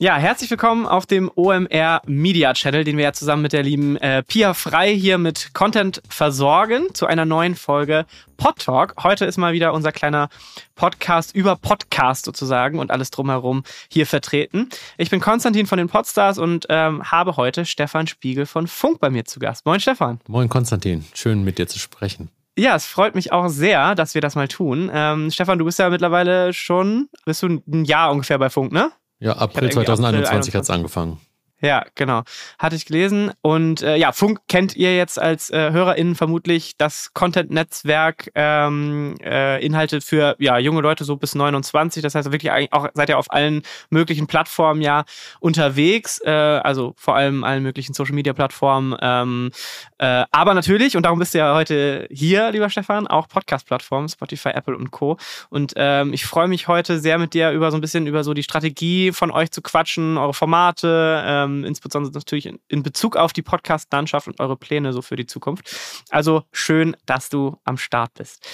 Ja, herzlich willkommen auf dem OMR Media Channel, den wir ja zusammen mit der lieben äh, Pia Frei hier mit Content versorgen zu einer neuen Folge Pod Talk. Heute ist mal wieder unser kleiner Podcast über Podcast sozusagen und alles drumherum hier vertreten. Ich bin Konstantin von den Podstars und ähm, habe heute Stefan Spiegel von Funk bei mir zu Gast. Moin Stefan. Moin Konstantin, schön mit dir zu sprechen. Ja, es freut mich auch sehr, dass wir das mal tun. Ähm, Stefan, du bist ja mittlerweile schon, bist du ein Jahr ungefähr bei Funk, ne? Ja, April 2021 hat es angefangen. Ja, genau. Hatte ich gelesen. Und äh, ja, Funk kennt ihr jetzt als äh, HörerInnen vermutlich das Content-Netzwerk ähm, äh, Inhalte für ja, junge Leute so bis 29. Das heißt wirklich auch seid ihr auf allen möglichen Plattformen ja unterwegs. Äh, also vor allem allen möglichen Social-Media-Plattformen. Ähm, äh, aber natürlich, und darum bist du ja heute hier, lieber Stefan, auch Podcast-Plattformen, Spotify, Apple und Co. Und ähm, ich freue mich heute sehr mit dir über so ein bisschen über so die Strategie von euch zu quatschen, eure Formate, ähm, ähm, insbesondere natürlich in, in Bezug auf die Podcast-Landschaft und eure Pläne so für die Zukunft. Also schön, dass du am Start bist.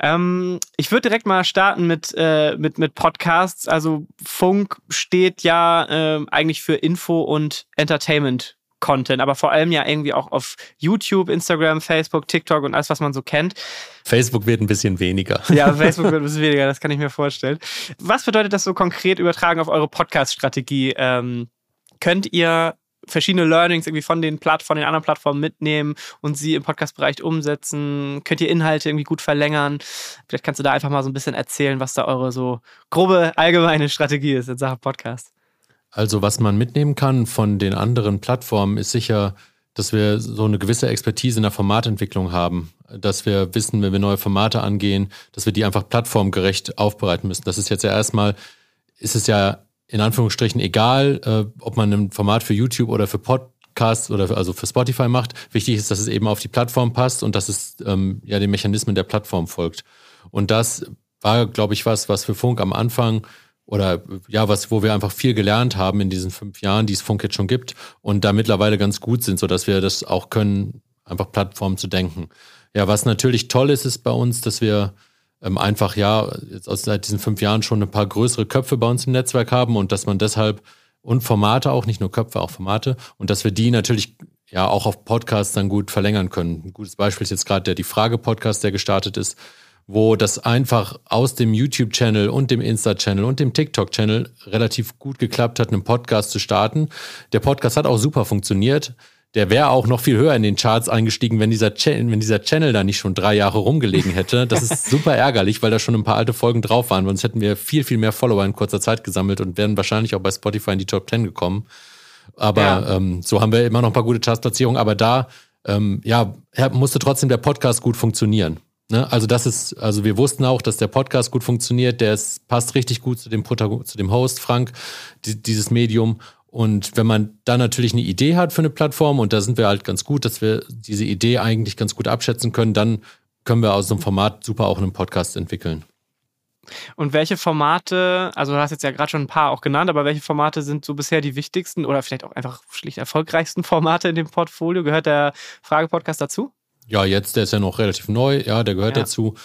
Ähm, ich würde direkt mal starten mit, äh, mit, mit Podcasts. Also Funk steht ja äh, eigentlich für Info und Entertainment Content, aber vor allem ja irgendwie auch auf YouTube, Instagram, Facebook, TikTok und alles, was man so kennt. Facebook wird ein bisschen weniger. Ja, Facebook wird ein bisschen weniger, das kann ich mir vorstellen. Was bedeutet das so konkret übertragen auf eure Podcast-Strategie? Ähm, könnt ihr verschiedene Learnings irgendwie von den Plattformen, den anderen Plattformen mitnehmen und sie im Podcast-Bereich umsetzen? Könnt ihr Inhalte irgendwie gut verlängern? Vielleicht kannst du da einfach mal so ein bisschen erzählen, was da eure so grobe allgemeine Strategie ist in Sachen Podcast. Also, was man mitnehmen kann von den anderen Plattformen, ist sicher, dass wir so eine gewisse Expertise in der Formatentwicklung haben, dass wir wissen, wenn wir neue Formate angehen, dass wir die einfach plattformgerecht aufbereiten müssen. Das ist jetzt ja erstmal, ist es ja in Anführungsstrichen egal, äh, ob man ein Format für YouTube oder für Podcasts oder für, also für Spotify macht. Wichtig ist, dass es eben auf die Plattform passt und dass es ähm, ja den Mechanismen der Plattform folgt. Und das war, glaube ich, was, was für Funk am Anfang oder ja, was, wo wir einfach viel gelernt haben in diesen fünf Jahren, die es Funk jetzt schon gibt und da mittlerweile ganz gut sind, sodass wir das auch können, einfach Plattformen zu denken. Ja, was natürlich toll ist, ist bei uns, dass wir ähm, einfach ja jetzt aus seit diesen fünf Jahren schon ein paar größere Köpfe bei uns im Netzwerk haben und dass man deshalb und Formate auch, nicht nur Köpfe, auch Formate und dass wir die natürlich ja auch auf Podcasts dann gut verlängern können. Ein gutes Beispiel ist jetzt gerade der Die Frage-Podcast, der gestartet ist, wo das einfach aus dem YouTube-Channel und dem Insta-Channel und dem TikTok-Channel relativ gut geklappt hat, einen Podcast zu starten. Der Podcast hat auch super funktioniert der wäre auch noch viel höher in den Charts eingestiegen, wenn dieser, Channel, wenn dieser Channel da nicht schon drei Jahre rumgelegen hätte. Das ist super ärgerlich, weil da schon ein paar alte Folgen drauf waren. Sonst hätten wir viel, viel mehr Follower in kurzer Zeit gesammelt und wären wahrscheinlich auch bei Spotify in die Top 10 gekommen. Aber ja. ähm, so haben wir immer noch ein paar gute Chartsplatzierungen. Aber da ähm, ja, musste trotzdem der Podcast gut funktionieren. Ne? Also das ist, also wir wussten auch, dass der Podcast gut funktioniert, der ist, passt richtig gut zu dem Protagon zu dem Host Frank, die, dieses Medium und wenn man da natürlich eine Idee hat für eine Plattform, und da sind wir halt ganz gut, dass wir diese Idee eigentlich ganz gut abschätzen können, dann können wir aus so einem Format super auch einen Podcast entwickeln. Und welche Formate, also du hast jetzt ja gerade schon ein paar auch genannt, aber welche Formate sind so bisher die wichtigsten oder vielleicht auch einfach schlicht erfolgreichsten Formate in dem Portfolio? Gehört der Frage-Podcast dazu? Ja, jetzt, der ist ja noch relativ neu, ja, der gehört ja. dazu.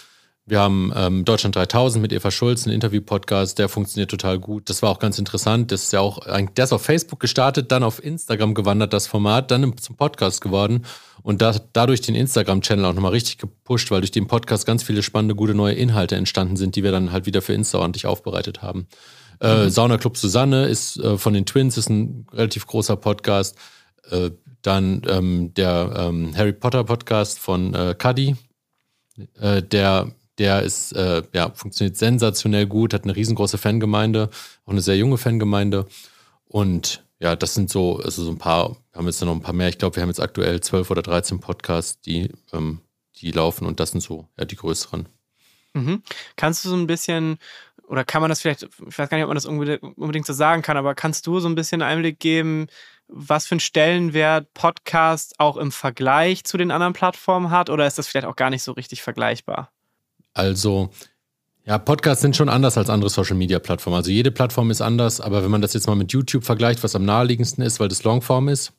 Wir haben ähm, Deutschland 3000 mit Eva Schulz, einen Interview-Podcast, der funktioniert total gut. Das war auch ganz interessant. Das ist ja auch, der ist auf Facebook gestartet, dann auf Instagram gewandert, das Format, dann zum Podcast geworden und da, dadurch den Instagram-Channel auch nochmal richtig gepusht, weil durch den Podcast ganz viele spannende, gute neue Inhalte entstanden sind, die wir dann halt wieder für Insta ordentlich aufbereitet haben. Äh, mhm. Sauna Club Susanne ist äh, von den Twins, ist ein relativ großer Podcast. Äh, dann ähm, der ähm, Harry Potter Podcast von äh, Cuddy, äh, der der ist, äh, ja, funktioniert sensationell gut, hat eine riesengroße Fangemeinde, auch eine sehr junge Fangemeinde. Und ja, das sind so, also so ein paar, wir haben jetzt noch ein paar mehr. Ich glaube, wir haben jetzt aktuell zwölf oder dreizehn Podcasts, die, ähm, die laufen und das sind so ja, die größeren. Mhm. Kannst du so ein bisschen, oder kann man das vielleicht, ich weiß gar nicht, ob man das unbedingt so sagen kann, aber kannst du so ein bisschen Einblick geben, was für einen Stellenwert Podcast auch im Vergleich zu den anderen Plattformen hat? Oder ist das vielleicht auch gar nicht so richtig vergleichbar? Also, ja, Podcasts sind schon anders als andere Social Media Plattformen. Also jede Plattform ist anders, aber wenn man das jetzt mal mit YouTube vergleicht, was am naheliegendsten ist, weil das Longform ist,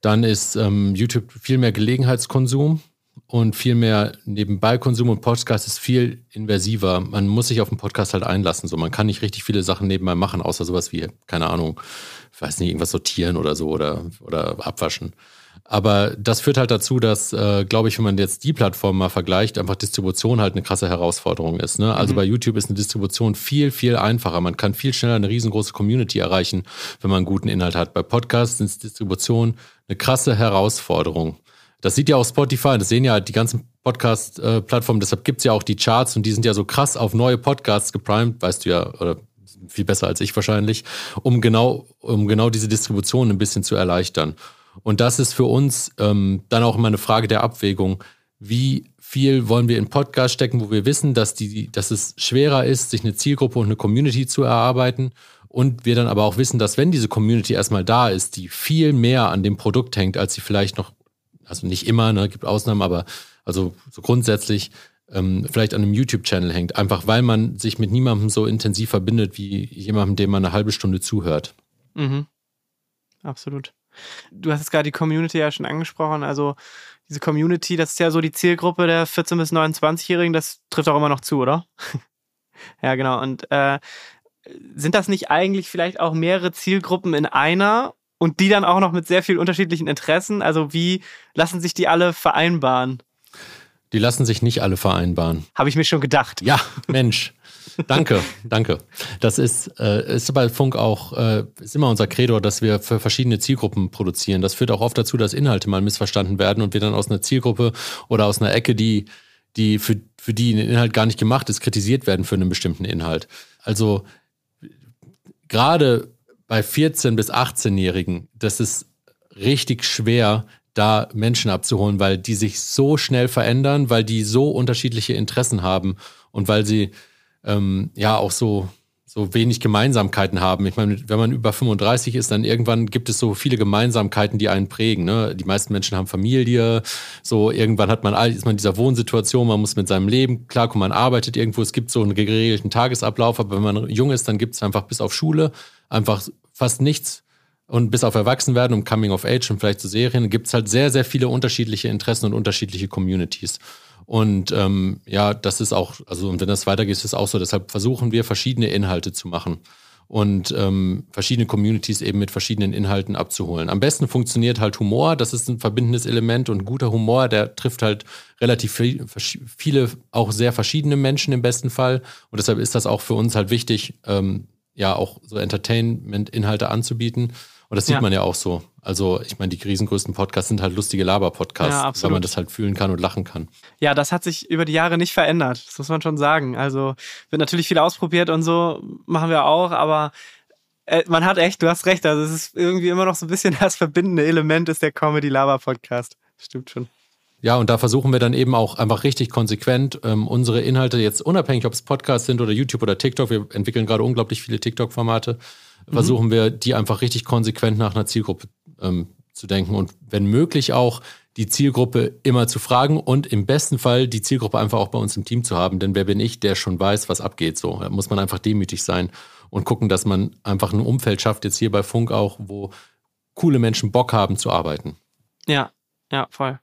dann ist ähm, YouTube viel mehr Gelegenheitskonsum. und viel mehr Nebenbei-Konsum und Podcast ist viel inversiver. Man muss sich auf den Podcast halt einlassen. So, man kann nicht richtig viele Sachen nebenbei machen, außer sowas wie, keine Ahnung, weiß nicht, irgendwas sortieren oder so oder, oder abwaschen. Aber das führt halt dazu, dass, äh, glaube ich, wenn man jetzt die Plattform mal vergleicht, einfach Distribution halt eine krasse Herausforderung ist. Ne? Also mhm. bei YouTube ist eine Distribution viel, viel einfacher. Man kann viel schneller eine riesengroße Community erreichen, wenn man einen guten Inhalt hat. Bei Podcasts ist Distribution eine krasse Herausforderung. Das sieht ja auch Spotify, das sehen ja die ganzen Podcast-Plattformen, deshalb gibt es ja auch die Charts und die sind ja so krass auf neue Podcasts geprimed, weißt du ja, oder viel besser als ich wahrscheinlich, um genau, um genau diese Distribution ein bisschen zu erleichtern. Und das ist für uns ähm, dann auch immer eine Frage der Abwägung. Wie viel wollen wir in Podcast stecken, wo wir wissen, dass, die, dass es schwerer ist, sich eine Zielgruppe und eine Community zu erarbeiten und wir dann aber auch wissen, dass wenn diese Community erstmal da ist, die viel mehr an dem Produkt hängt, als sie vielleicht noch also nicht immer, ne, gibt Ausnahmen, aber also so grundsätzlich ähm, vielleicht an einem YouTube-Channel hängt, einfach weil man sich mit niemandem so intensiv verbindet wie jemandem, dem man eine halbe Stunde zuhört. Mhm. Absolut. Du hast jetzt gerade die Community ja schon angesprochen, also diese Community, das ist ja so die Zielgruppe der 14- bis 29-Jährigen, das trifft auch immer noch zu, oder? ja, genau. Und äh, sind das nicht eigentlich vielleicht auch mehrere Zielgruppen in einer und die dann auch noch mit sehr vielen unterschiedlichen Interessen. Also wie lassen sich die alle vereinbaren? Die lassen sich nicht alle vereinbaren. Habe ich mir schon gedacht. Ja, Mensch. Danke, danke. Das ist, äh, ist bei Funk auch, äh, ist immer unser Credo, dass wir für verschiedene Zielgruppen produzieren. Das führt auch oft dazu, dass Inhalte mal missverstanden werden und wir dann aus einer Zielgruppe oder aus einer Ecke, die, die für, für die ein Inhalt gar nicht gemacht ist, kritisiert werden für einen bestimmten Inhalt. Also gerade bei 14- bis 18-Jährigen, das ist richtig schwer, da Menschen abzuholen, weil die sich so schnell verändern, weil die so unterschiedliche Interessen haben und weil sie ähm, ja auch so, so wenig Gemeinsamkeiten haben. Ich meine, wenn man über 35 ist, dann irgendwann gibt es so viele Gemeinsamkeiten, die einen prägen. Ne? Die meisten Menschen haben Familie, so irgendwann hat man ist man in dieser Wohnsituation, man muss mit seinem Leben klarkommen, man arbeitet irgendwo, es gibt so einen geregelten Tagesablauf, aber wenn man jung ist, dann gibt es einfach bis auf Schule einfach fast nichts. Und bis auf Erwachsenwerden und Coming of Age und vielleicht zu Serien gibt es halt sehr, sehr viele unterschiedliche Interessen und unterschiedliche Communities. Und ähm, ja, das ist auch, also und wenn das weitergeht, ist es auch so. Deshalb versuchen wir verschiedene Inhalte zu machen und ähm, verschiedene Communities eben mit verschiedenen Inhalten abzuholen. Am besten funktioniert halt Humor, das ist ein verbindendes Element und guter Humor, der trifft halt relativ viel, viele, auch sehr verschiedene Menschen im besten Fall. Und deshalb ist das auch für uns halt wichtig, ähm, ja auch so Entertainment-Inhalte anzubieten. Und das sieht ja. man ja auch so. Also, ich meine, die riesengrößten Podcasts sind halt lustige Laber-Podcasts, ja, weil man das halt fühlen kann und lachen kann. Ja, das hat sich über die Jahre nicht verändert. Das muss man schon sagen. Also, wird natürlich viel ausprobiert und so, machen wir auch, aber äh, man hat echt, du hast recht. Also, es ist irgendwie immer noch so ein bisschen das verbindende Element ist der Comedy-Laber-Podcast. Stimmt schon. Ja, und da versuchen wir dann eben auch einfach richtig konsequent ähm, unsere Inhalte jetzt unabhängig, ob es Podcasts sind oder YouTube oder TikTok, wir entwickeln gerade unglaublich viele TikTok-Formate, mhm. versuchen wir die einfach richtig konsequent nach einer Zielgruppe ähm, zu denken und wenn möglich auch die Zielgruppe immer zu fragen und im besten Fall die Zielgruppe einfach auch bei uns im Team zu haben. Denn wer bin ich, der schon weiß, was abgeht? So da muss man einfach demütig sein und gucken, dass man einfach ein Umfeld schafft, jetzt hier bei Funk auch, wo coole Menschen Bock haben zu arbeiten. Ja, ja, voll.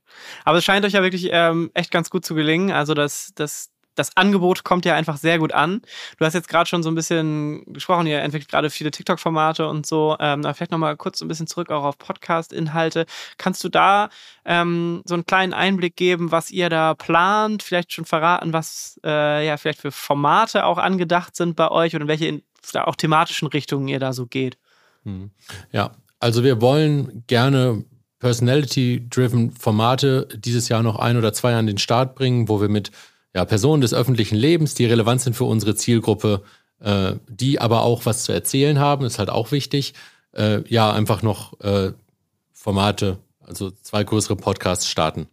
Aber es scheint euch ja wirklich ähm, echt ganz gut zu gelingen. Also das, das, das Angebot kommt ja einfach sehr gut an. Du hast jetzt gerade schon so ein bisschen gesprochen, ihr entwickelt gerade viele TikTok-Formate und so. Ähm, vielleicht nochmal kurz ein bisschen zurück auch auf Podcast-Inhalte. Kannst du da ähm, so einen kleinen Einblick geben, was ihr da plant? Vielleicht schon verraten, was äh, ja vielleicht für Formate auch angedacht sind bei euch und in welche in, auch thematischen Richtungen ihr da so geht? Hm. Ja, also wir wollen gerne Personality-driven Formate dieses Jahr noch ein oder zwei an den Start bringen, wo wir mit ja, Personen des öffentlichen Lebens, die relevant sind für unsere Zielgruppe, äh, die aber auch was zu erzählen haben, ist halt auch wichtig. Äh, ja, einfach noch äh, Formate, also zwei größere Podcasts starten.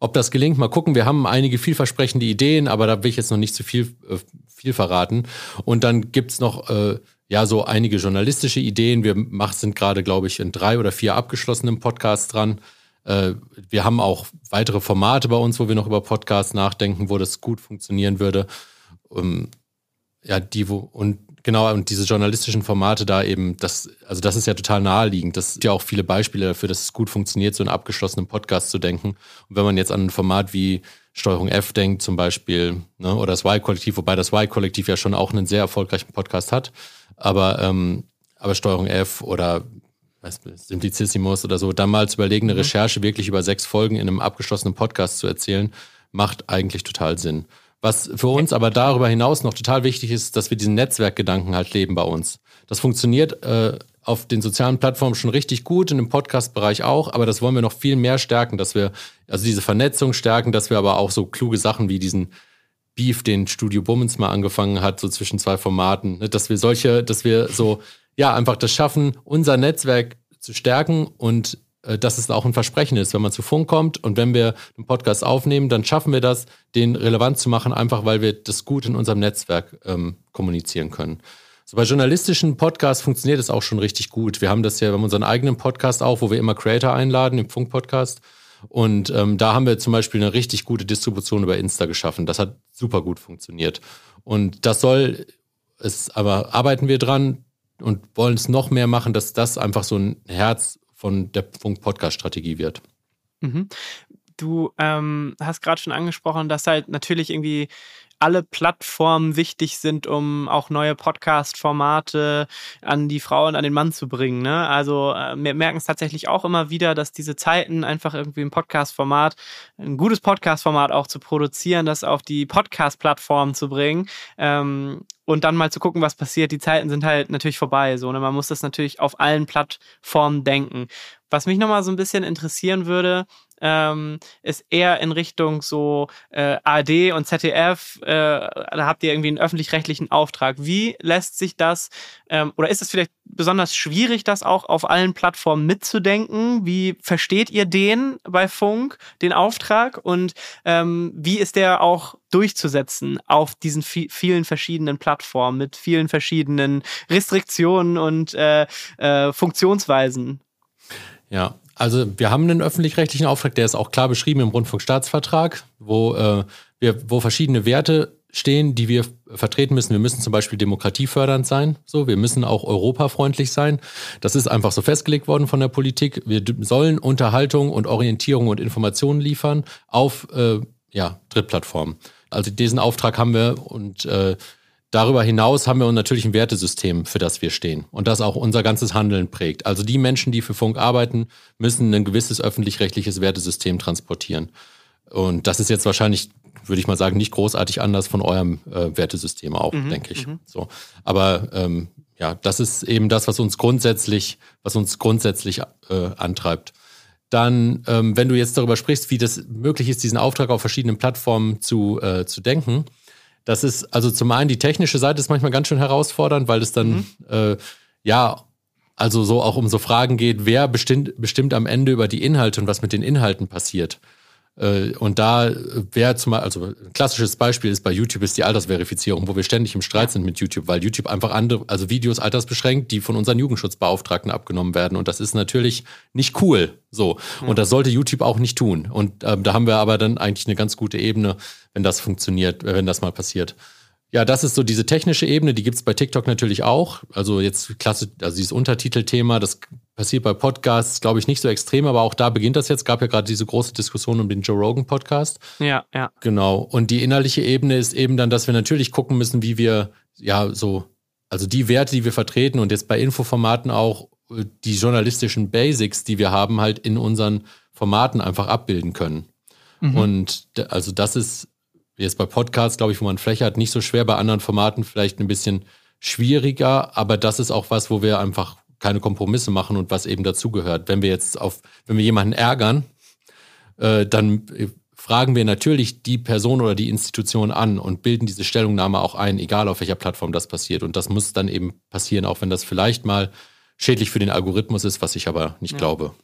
Ob das gelingt, mal gucken. Wir haben einige vielversprechende Ideen, aber da will ich jetzt noch nicht zu viel, äh, viel verraten. Und dann gibt's noch äh, ja, so einige journalistische Ideen. Wir sind gerade, glaube ich, in drei oder vier abgeschlossenen Podcasts dran. Äh, wir haben auch weitere Formate bei uns, wo wir noch über Podcasts nachdenken, wo das gut funktionieren würde. Ähm, ja, die, wo, und Genau, und diese journalistischen Formate da eben, das, also das ist ja total naheliegend. Das sind ja auch viele Beispiele dafür, dass es gut funktioniert, so einen abgeschlossenen Podcast zu denken. Und wenn man jetzt an ein Format wie Steuerung F denkt, zum Beispiel, ne, oder das Y-Kollektiv, wobei das Y-Kollektiv ja schon auch einen sehr erfolgreichen Podcast hat, aber, ähm, aber Steuerung F oder Simplicissimus oder so, dann mal zu überlegen, eine mhm. Recherche wirklich über sechs Folgen in einem abgeschlossenen Podcast zu erzählen, macht eigentlich total Sinn. Was für uns aber darüber hinaus noch total wichtig ist, dass wir diesen Netzwerkgedanken halt leben bei uns. Das funktioniert äh, auf den sozialen Plattformen schon richtig gut, in dem Podcast-Bereich auch, aber das wollen wir noch viel mehr stärken, dass wir also diese Vernetzung stärken, dass wir aber auch so kluge Sachen wie diesen Beef, den Studio Bummens mal angefangen hat, so zwischen zwei Formaten, ne, dass wir solche, dass wir so, ja, einfach das schaffen, unser Netzwerk zu stärken und dass es auch ein Versprechen ist, wenn man zu Funk kommt und wenn wir einen Podcast aufnehmen, dann schaffen wir das, den relevant zu machen, einfach weil wir das gut in unserem Netzwerk ähm, kommunizieren können. So bei journalistischen Podcasts funktioniert es auch schon richtig gut. Wir haben das ja, wir haben unseren eigenen Podcast auch, wo wir immer Creator einladen im Funk-Podcast. Und ähm, da haben wir zum Beispiel eine richtig gute Distribution über Insta geschaffen. Das hat super gut funktioniert. Und das soll es, aber arbeiten wir dran und wollen es noch mehr machen, dass das einfach so ein Herz von der Funk-Podcast-Strategie wird. Mhm. Du ähm, hast gerade schon angesprochen, dass halt natürlich irgendwie alle Plattformen wichtig sind, um auch neue Podcast-Formate an die Frau und an den Mann zu bringen. Ne? Also äh, wir merken es tatsächlich auch immer wieder, dass diese Zeiten einfach irgendwie ein Podcast-Format, ein gutes Podcast-Format auch zu produzieren, das auf die Podcast-Plattform zu bringen, ähm, und dann mal zu gucken, was passiert. Die Zeiten sind halt natürlich vorbei. So, ne? Man muss das natürlich auf allen Plattformen denken. Was mich nochmal so ein bisschen interessieren würde, ähm, ist eher in Richtung so äh, ARD und ZDF. Äh, da habt ihr irgendwie einen öffentlich-rechtlichen Auftrag. Wie lässt sich das ähm, oder ist es vielleicht besonders schwierig, das auch auf allen Plattformen mitzudenken? Wie versteht ihr den bei Funk, den Auftrag? Und ähm, wie ist der auch durchzusetzen auf diesen vielen verschiedenen Plattformen mit vielen verschiedenen Restriktionen und äh, äh, Funktionsweisen? Ja, also wir haben einen öffentlich-rechtlichen Auftrag, der ist auch klar beschrieben im Rundfunkstaatsvertrag, wo äh, wir, wo verschiedene Werte stehen, die wir vertreten müssen. Wir müssen zum Beispiel demokratiefördernd sein. So, wir müssen auch europafreundlich sein. Das ist einfach so festgelegt worden von der Politik. Wir sollen Unterhaltung und Orientierung und Informationen liefern auf äh, ja, Drittplattformen. Also diesen Auftrag haben wir und äh, Darüber hinaus haben wir natürlich ein Wertesystem, für das wir stehen und das auch unser ganzes Handeln prägt. Also die Menschen, die für Funk arbeiten, müssen ein gewisses öffentlich-rechtliches Wertesystem transportieren. Und das ist jetzt wahrscheinlich, würde ich mal sagen, nicht großartig anders von eurem äh, Wertesystem auch, mhm, denke ich. Mhm. So, aber ähm, ja, das ist eben das, was uns grundsätzlich, was uns grundsätzlich äh, antreibt. Dann, ähm, wenn du jetzt darüber sprichst, wie das möglich ist, diesen Auftrag auf verschiedenen Plattformen zu, äh, zu denken, das ist, also zum einen die technische Seite ist manchmal ganz schön herausfordernd, weil es dann, mhm. äh, ja, also so auch um so Fragen geht, wer bestimmt, bestimmt am Ende über die Inhalte und was mit den Inhalten passiert. Äh, und da wäre zum Beispiel, also ein klassisches Beispiel ist bei YouTube ist die Altersverifizierung, wo wir ständig im Streit sind mit YouTube, weil YouTube einfach andere, also Videos altersbeschränkt, die von unseren Jugendschutzbeauftragten abgenommen werden. Und das ist natürlich nicht cool. So. Und das sollte YouTube auch nicht tun. Und ähm, da haben wir aber dann eigentlich eine ganz gute Ebene, wenn das funktioniert, wenn das mal passiert. Ja, das ist so diese technische Ebene, die gibt's bei TikTok natürlich auch. Also jetzt klasse, also dieses Untertitelthema, das passiert bei Podcasts, glaube ich, nicht so extrem, aber auch da beginnt das jetzt. Gab ja gerade diese große Diskussion um den Joe Rogan Podcast. Ja, ja. Genau. Und die innerliche Ebene ist eben dann, dass wir natürlich gucken müssen, wie wir, ja, so, also die Werte, die wir vertreten und jetzt bei Infoformaten auch äh, die journalistischen Basics, die wir haben, halt in unseren Formaten einfach abbilden können. Mhm. Und also das ist jetzt bei Podcasts, glaube ich, wo man Fläche hat, nicht so schwer, bei anderen Formaten vielleicht ein bisschen schwieriger, aber das ist auch was, wo wir einfach keine Kompromisse machen und was eben dazugehört. Wenn wir jetzt auf, wenn wir jemanden ärgern, äh, dann fragen wir natürlich die Person oder die Institution an und bilden diese Stellungnahme auch ein, egal auf welcher Plattform das passiert. Und das muss dann eben passieren, auch wenn das vielleicht mal schädlich für den Algorithmus ist, was ich aber nicht ja. glaube.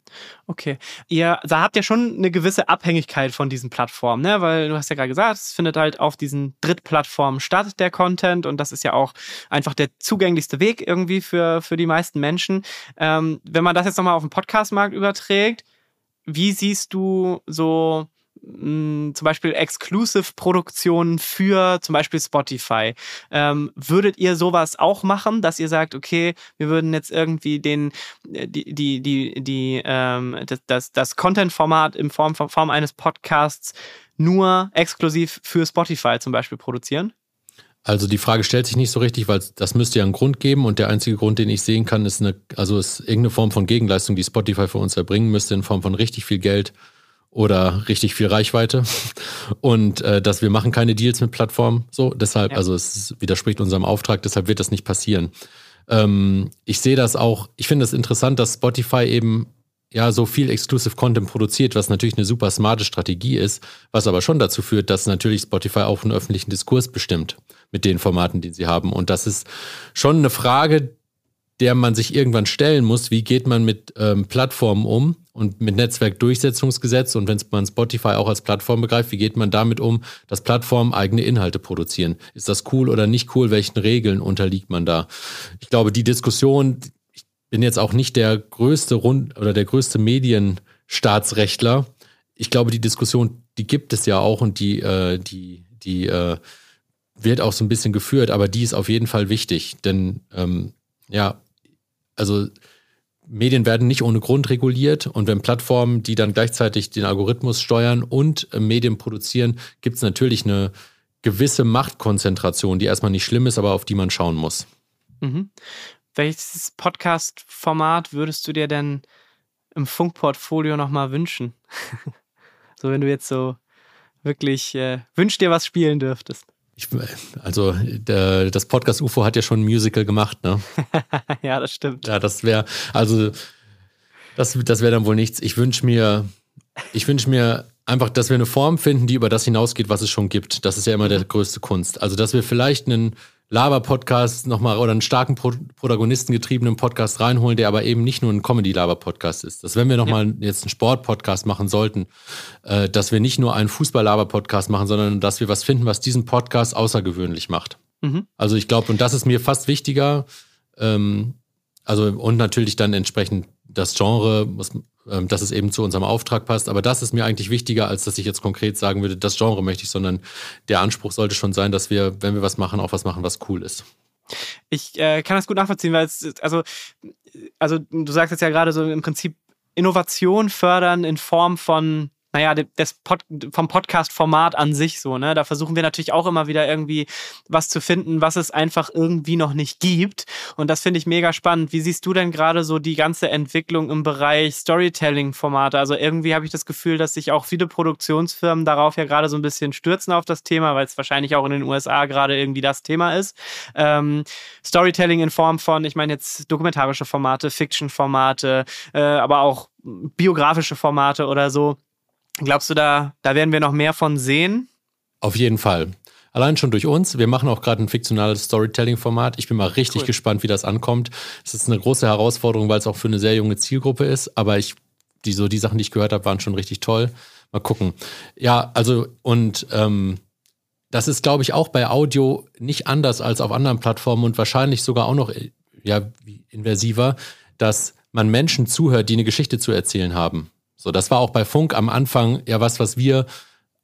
Okay. Ihr, da habt ihr schon eine gewisse Abhängigkeit von diesen Plattformen, ne? Weil du hast ja gerade gesagt, es findet halt auf diesen Drittplattformen statt, der Content, und das ist ja auch einfach der zugänglichste Weg irgendwie für, für die meisten Menschen. Ähm, wenn man das jetzt nochmal auf den Podcastmarkt überträgt, wie siehst du so mh, zum Beispiel Exclusive-Produktionen für zum Beispiel Spotify. Ähm, würdet ihr sowas auch machen, dass ihr sagt, okay, wir würden jetzt irgendwie den, äh, die, die, die, die, ähm, das, das, Content-Format in Form, Form eines Podcasts nur exklusiv für Spotify zum Beispiel produzieren? Also die Frage stellt sich nicht so richtig, weil das müsste ja einen Grund geben und der einzige Grund, den ich sehen kann, ist eine, also ist irgendeine Form von Gegenleistung, die Spotify für uns erbringen müsste in Form von richtig viel Geld oder richtig viel Reichweite und äh, dass wir machen keine Deals mit Plattformen. So, deshalb, ja. also es widerspricht unserem Auftrag, deshalb wird das nicht passieren. Ähm, ich sehe das auch, ich finde es das interessant, dass Spotify eben ja so viel Exclusive Content produziert, was natürlich eine super smarte Strategie ist, was aber schon dazu führt, dass natürlich Spotify auch einen öffentlichen Diskurs bestimmt mit den Formaten, die sie haben. Und das ist schon eine Frage, der man sich irgendwann stellen muss, wie geht man mit ähm, Plattformen um und mit Netzwerkdurchsetzungsgesetz und wenn man Spotify auch als Plattform begreift, wie geht man damit um, dass Plattformen eigene Inhalte produzieren? Ist das cool oder nicht cool? Welchen Regeln unterliegt man da? Ich glaube, die Diskussion, ich bin jetzt auch nicht der größte Rund oder der größte Medienstaatsrechtler. Ich glaube, die Diskussion, die gibt es ja auch und die, äh, die, die äh, wird auch so ein bisschen geführt, aber die ist auf jeden Fall wichtig, denn ähm, ja, also Medien werden nicht ohne Grund reguliert und wenn Plattformen, die dann gleichzeitig den Algorithmus steuern und äh, Medien produzieren, gibt es natürlich eine gewisse Machtkonzentration, die erstmal nicht schlimm ist, aber auf die man schauen muss. Mhm. Welches Podcast-Format würdest du dir denn im Funkportfolio nochmal wünschen? so, wenn du jetzt so wirklich äh, wünsch dir was spielen dürftest. Ich, also der, das Podcast UFO hat ja schon ein Musical gemacht, ne? ja, das stimmt. Ja, das wäre, also das, das wäre dann wohl nichts. Ich wünsche mir, ich wünsche mir einfach, dass wir eine Form finden, die über das hinausgeht, was es schon gibt. Das ist ja immer der größte Kunst. Also, dass wir vielleicht einen Laber-Podcast nochmal oder einen starken Pro protagonistengetriebenen Podcast reinholen, der aber eben nicht nur ein Comedy-Laber-Podcast ist. Dass wenn wir nochmal ja. jetzt einen Sport-Podcast machen sollten, äh, dass wir nicht nur einen Fußball-Laber-Podcast machen, sondern dass wir was finden, was diesen Podcast außergewöhnlich macht. Mhm. Also ich glaube, und das ist mir fast wichtiger, ähm, also und natürlich dann entsprechend das Genre, muss, ähm, dass es eben zu unserem Auftrag passt. Aber das ist mir eigentlich wichtiger, als dass ich jetzt konkret sagen würde, das Genre möchte ich, sondern der Anspruch sollte schon sein, dass wir, wenn wir was machen, auch was machen, was cool ist. Ich äh, kann das gut nachvollziehen, weil es, also, also du sagst jetzt ja gerade so im Prinzip Innovation fördern in Form von naja, des Pod, vom Podcast-Format an sich so, ne? Da versuchen wir natürlich auch immer wieder irgendwie was zu finden, was es einfach irgendwie noch nicht gibt. Und das finde ich mega spannend. Wie siehst du denn gerade so die ganze Entwicklung im Bereich Storytelling-Formate? Also irgendwie habe ich das Gefühl, dass sich auch viele Produktionsfirmen darauf ja gerade so ein bisschen stürzen auf das Thema, weil es wahrscheinlich auch in den USA gerade irgendwie das Thema ist. Ähm, Storytelling in Form von, ich meine jetzt dokumentarische Formate, Fiction-Formate, äh, aber auch biografische Formate oder so. Glaubst du, da, da werden wir noch mehr von sehen? Auf jeden Fall. Allein schon durch uns. Wir machen auch gerade ein fiktionales Storytelling-Format. Ich bin mal richtig cool. gespannt, wie das ankommt. Es ist eine große Herausforderung, weil es auch für eine sehr junge Zielgruppe ist. Aber ich, die, so die Sachen, die ich gehört habe, waren schon richtig toll. Mal gucken. Ja, also, und ähm, das ist, glaube ich, auch bei Audio nicht anders als auf anderen Plattformen und wahrscheinlich sogar auch noch ja, inversiver, dass man Menschen zuhört, die eine Geschichte zu erzählen haben. So, das war auch bei Funk am Anfang ja was, was wir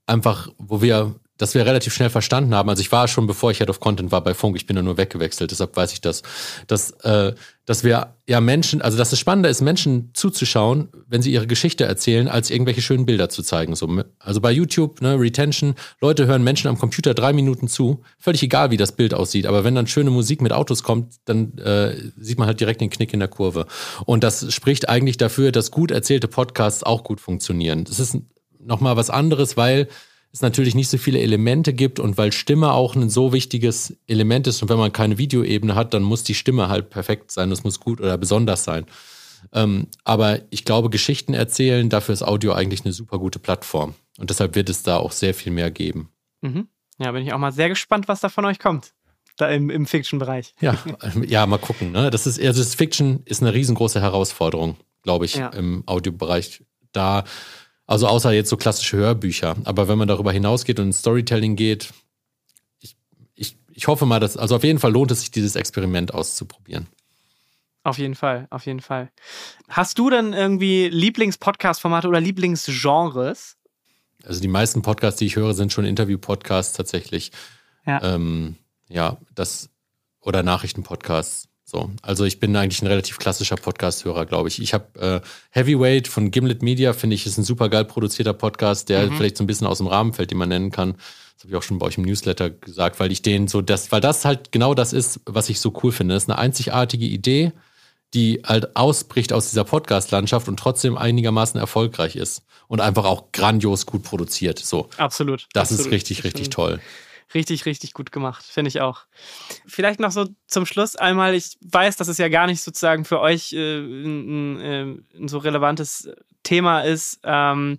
einfach, wo wir, dass wir relativ schnell verstanden haben. Also ich war schon, bevor ich Head of Content war bei Funk, ich bin da nur weggewechselt, deshalb weiß ich das, dass, äh, dass wir ja Menschen, also dass es spannender ist, Menschen zuzuschauen, wenn sie ihre Geschichte erzählen, als irgendwelche schönen Bilder zu zeigen. So, also bei YouTube, ne, Retention, Leute hören Menschen am Computer drei Minuten zu, völlig egal, wie das Bild aussieht. Aber wenn dann schöne Musik mit Autos kommt, dann äh, sieht man halt direkt den Knick in der Kurve. Und das spricht eigentlich dafür, dass gut erzählte Podcasts auch gut funktionieren. Das ist nochmal was anderes, weil es natürlich nicht so viele Elemente gibt und weil Stimme auch ein so wichtiges Element ist und wenn man keine Videoebene hat, dann muss die Stimme halt perfekt sein, das muss gut oder besonders sein. Ähm, aber ich glaube, Geschichten erzählen, dafür ist Audio eigentlich eine super gute Plattform und deshalb wird es da auch sehr viel mehr geben. Mhm. Ja, bin ich auch mal sehr gespannt, was da von euch kommt. Da im, im Fiction-Bereich. Ja, ja, mal gucken. Ne? Das ist, also das Fiction ist eine riesengroße Herausforderung, glaube ich, ja. im Audiobereich. Da also außer jetzt so klassische Hörbücher. Aber wenn man darüber hinausgeht und ins Storytelling geht, ich, ich, ich hoffe mal, dass, also auf jeden Fall lohnt es sich, dieses Experiment auszuprobieren. Auf jeden Fall, auf jeden Fall. Hast du denn irgendwie Lieblings-Podcast-Formate oder Lieblingsgenres? also die meisten Podcasts, die ich höre, sind schon Interview-Podcasts tatsächlich. Ja. Ähm, ja, das oder Nachrichtenpodcasts. So, also ich bin eigentlich ein relativ klassischer Podcast-Hörer, glaube ich. Ich habe äh, Heavyweight von Gimlet Media, finde ich, ist ein super geil produzierter Podcast, der mhm. vielleicht so ein bisschen aus dem Rahmen fällt, den man nennen kann. Das habe ich auch schon bei euch im Newsletter gesagt, weil ich den so, das, weil das halt genau das ist, was ich so cool finde. Das ist eine einzigartige Idee, die halt ausbricht aus dieser Podcast-Landschaft und trotzdem einigermaßen erfolgreich ist und einfach auch grandios gut produziert. So. Absolut. Das absolut. ist richtig, richtig toll richtig, richtig gut gemacht, finde ich auch. Vielleicht noch so zum Schluss einmal, ich weiß, dass es ja gar nicht sozusagen für euch äh, ein, ein, ein, so relevantes Thema ist. Ähm,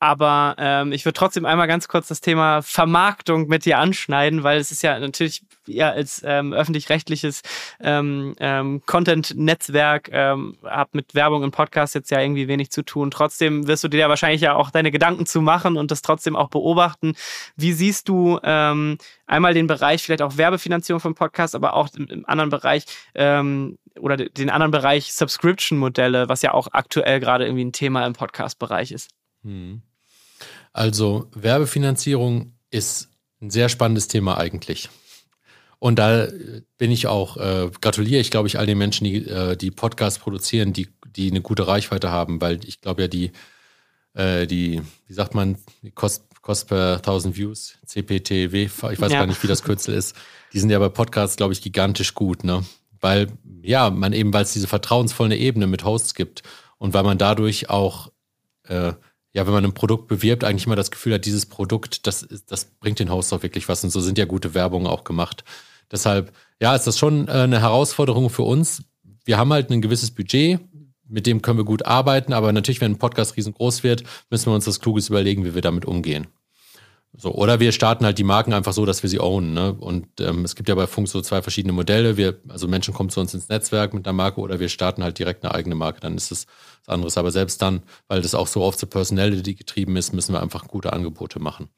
aber ähm, ich würde trotzdem einmal ganz kurz das Thema Vermarktung mit dir anschneiden, weil es ist ja natürlich ja als ähm, öffentlich-rechtliches ähm, ähm, Content-Netzwerk, ähm, hab mit Werbung und Podcast jetzt ja irgendwie wenig zu tun. Trotzdem wirst du dir ja wahrscheinlich ja auch deine Gedanken zu machen und das trotzdem auch beobachten. Wie siehst du ähm, einmal den Bereich, vielleicht auch Werbefinanzierung vom Podcast, aber auch im, im anderen Bereich ähm, oder den anderen Bereich Subscription-Modelle, was ja auch aktuell gerade irgendwie ein Thema im Podcast-Bereich ist? Hm. Also Werbefinanzierung ist ein sehr spannendes Thema eigentlich. Und da bin ich auch, äh, gratuliere ich, glaube ich, all den Menschen, die äh, die Podcasts produzieren, die, die eine gute Reichweite haben, weil ich glaube ja, die, äh, die, wie sagt man, die Cost, Cost per 1000 Views, CPTW, ich weiß ja. gar nicht, wie das Kürzel ist, die sind ja bei Podcasts, glaube ich, gigantisch gut, ne? Weil, ja, man eben, weil es diese vertrauensvolle Ebene mit Hosts gibt und weil man dadurch auch äh, ja, wenn man ein Produkt bewirbt, eigentlich immer das Gefühl hat, dieses Produkt, das, das bringt den Host auch wirklich was. Und so sind ja gute Werbungen auch gemacht. Deshalb, ja, ist das schon äh, eine Herausforderung für uns. Wir haben halt ein gewisses Budget, mit dem können wir gut arbeiten, aber natürlich, wenn ein Podcast riesengroß wird, müssen wir uns das Kluges überlegen, wie wir damit umgehen. So, oder wir starten halt die Marken einfach so, dass wir sie ownen. Ne? Und ähm, es gibt ja bei Funk so zwei verschiedene Modelle. Wir, also Menschen kommen zu uns ins Netzwerk mit einer Marke oder wir starten halt direkt eine eigene Marke. Dann ist es was anderes. Aber selbst dann, weil das auch so oft so Personality getrieben ist, müssen wir einfach gute Angebote machen.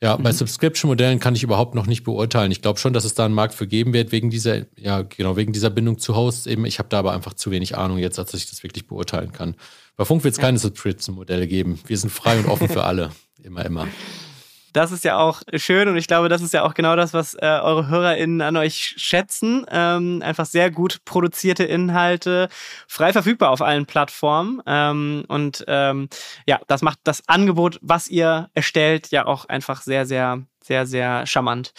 Ja, mhm. bei Subscription-Modellen kann ich überhaupt noch nicht beurteilen. Ich glaube schon, dass es da einen Markt für geben wird, wegen dieser, ja, genau, wegen dieser Bindung zu Hosts eben. Ich habe da aber einfach zu wenig Ahnung jetzt, als dass ich das wirklich beurteilen kann. Bei Funk wird es keine Subscription-Modelle geben. Wir sind frei und offen für alle. Immer, immer. Das ist ja auch schön und ich glaube, das ist ja auch genau das, was äh, eure HörerInnen an euch schätzen. Ähm, einfach sehr gut produzierte Inhalte, frei verfügbar auf allen Plattformen. Ähm, und ähm, ja, das macht das Angebot, was ihr erstellt, ja auch einfach sehr, sehr sehr, sehr charmant.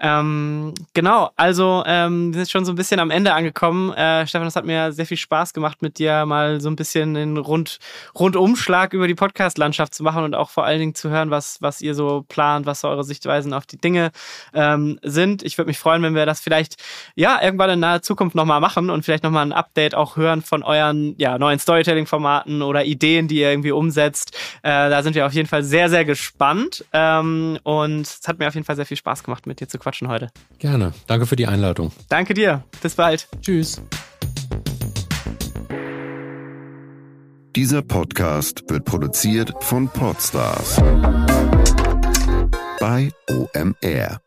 Ähm, genau, also ähm, wir sind schon so ein bisschen am Ende angekommen. Äh, Stefan, es hat mir sehr viel Spaß gemacht, mit dir mal so ein bisschen einen Rund, Rundumschlag über die Podcast-Landschaft zu machen und auch vor allen Dingen zu hören, was, was ihr so plant, was so eure Sichtweisen auf die Dinge ähm, sind. Ich würde mich freuen, wenn wir das vielleicht ja irgendwann in naher Zukunft nochmal machen und vielleicht nochmal ein Update auch hören von euren ja, neuen Storytelling-Formaten oder Ideen, die ihr irgendwie umsetzt. Äh, da sind wir auf jeden Fall sehr, sehr gespannt. Ähm, und es hat mir auf jeden Fall sehr viel Spaß gemacht, mit dir zu quatschen heute. Gerne. Danke für die Einladung. Danke dir. Bis bald. Tschüss. Dieser Podcast wird produziert von Podstars bei OMR.